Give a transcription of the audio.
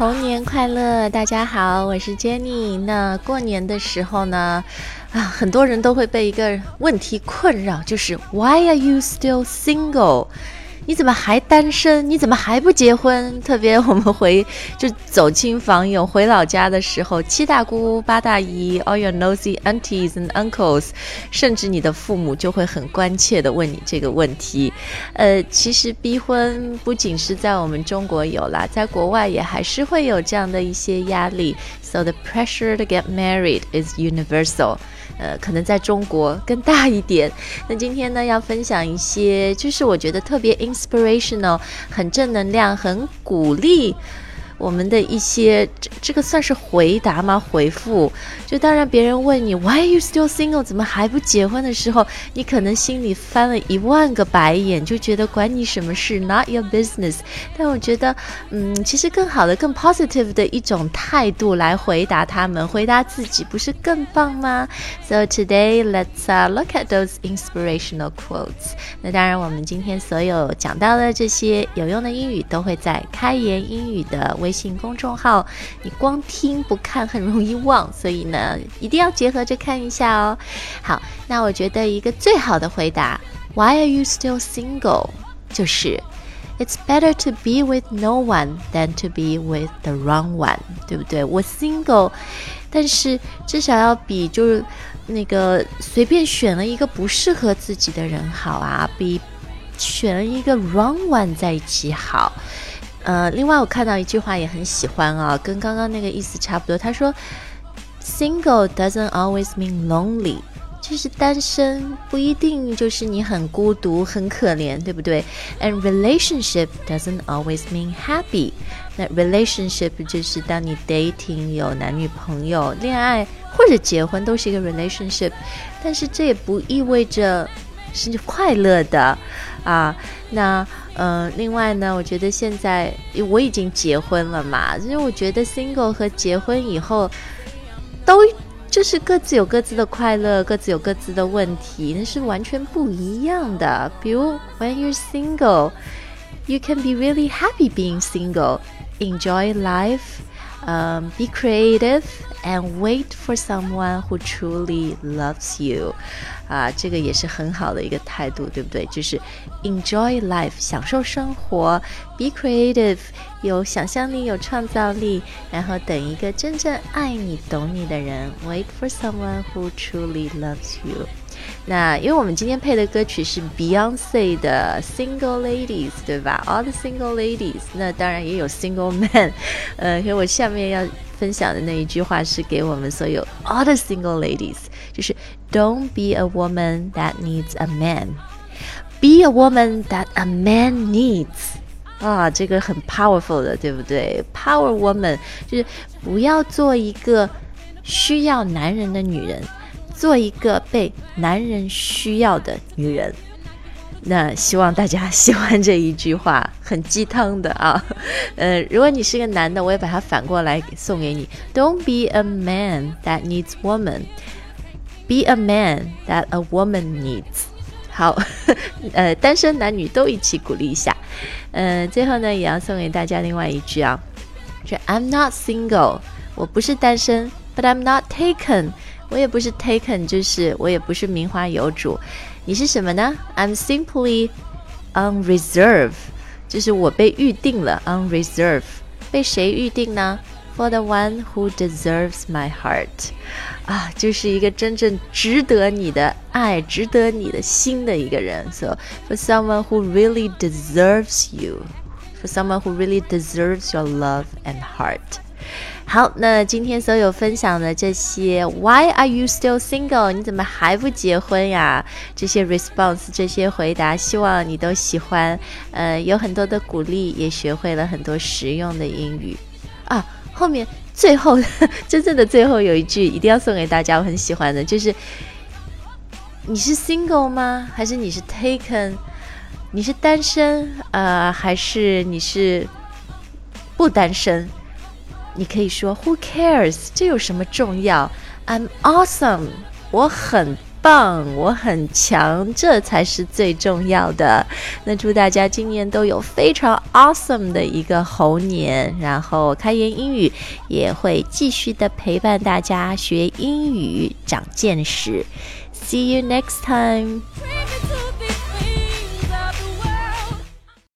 童年快乐！大家好，我是 Jenny。那过年的时候呢，啊，很多人都会被一个问题困扰，就是 Why are you still single？你怎么还单身？你怎么还不结婚？特别我们回就走亲访友回老家的时候，七大姑八大姨，all your nosy aunties and uncles，甚至你的父母就会很关切的问你这个问题。呃，其实逼婚不仅是在我们中国有啦，在国外也还是会有这样的一些压力。So the pressure to get married is universal. 呃，可能在中国更大一点。那今天呢，要分享一些，就是我觉得特别 inspirational，很正能量，很鼓励。我们的一些这这个算是回答吗？回复就当然别人问你 Why are you still single？怎么还不结婚的时候，你可能心里翻了一万个白眼，就觉得管你什么事，Not your business。但我觉得，嗯，其实更好的、更 positive 的一种态度来回答他们，回答自己，不是更棒吗？So today let's look at those inspirational quotes。那当然，我们今天所有讲到的这些有用的英语，都会在开言英语的微。微信公众号，你光听不看很容易忘，所以呢，一定要结合着看一下哦。好，那我觉得一个最好的回答，Why are you still single？就是，It's better to be with no one than to be with the wrong one，对不对？我 single，但是至少要比就是那个随便选了一个不适合自己的人好啊，比选了一个 wrong one 在一起好。呃，另外我看到一句话也很喜欢啊，跟刚刚那个意思差不多。他说，Single doesn't always mean lonely，就是单身不一定就是你很孤独、很可怜，对不对？And relationship doesn't always mean happy。那 relationship 就是当你 dating 有男女朋友、恋爱或者结婚都是一个 relationship，但是这也不意味着是快乐的啊。那嗯，另外呢，我觉得现在我已经结婚了嘛，因为我觉得 single 和结婚以后都就是各自有各自的快乐，各自有各自的问题，那是完全不一样的。比如 when you're single，you can be really happy being single，enjoy life。um, be creative and wait for someone who truly loves you，啊，这个也是很好的一个态度，对不对？就是 enjoy life，享受生活；be creative，有想象力，有创造力，然后等一个真正爱你、懂你的人；wait for someone who truly loves you。 那因为我们今天配的歌曲是 Beyonce 的 Single Ladies，对吧？All the Single Ladies，那当然也有 Single Men。呃，所以我下面要分享的那一句话是给我们所有 All the Single Ladies，就是 Don't be a woman that needs a man，be a woman that a man needs。啊，这个很 powerful 的，对不对？Power woman 就是不要做一个需要男人的女人。 做一个被男人需要的女人，那希望大家喜欢这一句话，很鸡汤的啊。呃，如果你是个男的，我也把它反过来送给你：Don't be a man that needs woman, be a man that a woman needs。好，呃，单身男女都一起鼓励一下。嗯，最后呢，也要送给大家另外一句啊，是 I'm not single，我不是单身，but I'm not taken。我也不是 taken，就是我也不是名花有主。你是什么呢？I'm simply on reserve，就是我被预定了。On reserve，被谁预定呢？For the one who deserves my heart，啊，就是一个真正值得你的爱、值得你的心的一个人。So for someone who really deserves you，for someone who really deserves your love and heart。好，那今天所有分享的这些，Why are you still single？你怎么还不结婚呀？这些 response，这些回答，希望你都喜欢。呃，有很多的鼓励，也学会了很多实用的英语啊。后面最后真正的最后有一句一定要送给大家，我很喜欢的，就是你是 single 吗？还是你是 taken？你是单身呃，还是你是不单身？你可以说 Who cares？这有什么重要？I'm awesome，我很棒，我很强，这才是最重要的。那祝大家今年都有非常 awesome 的一个猴年，然后开言英语也会继续的陪伴大家学英语，长见识。See you next time.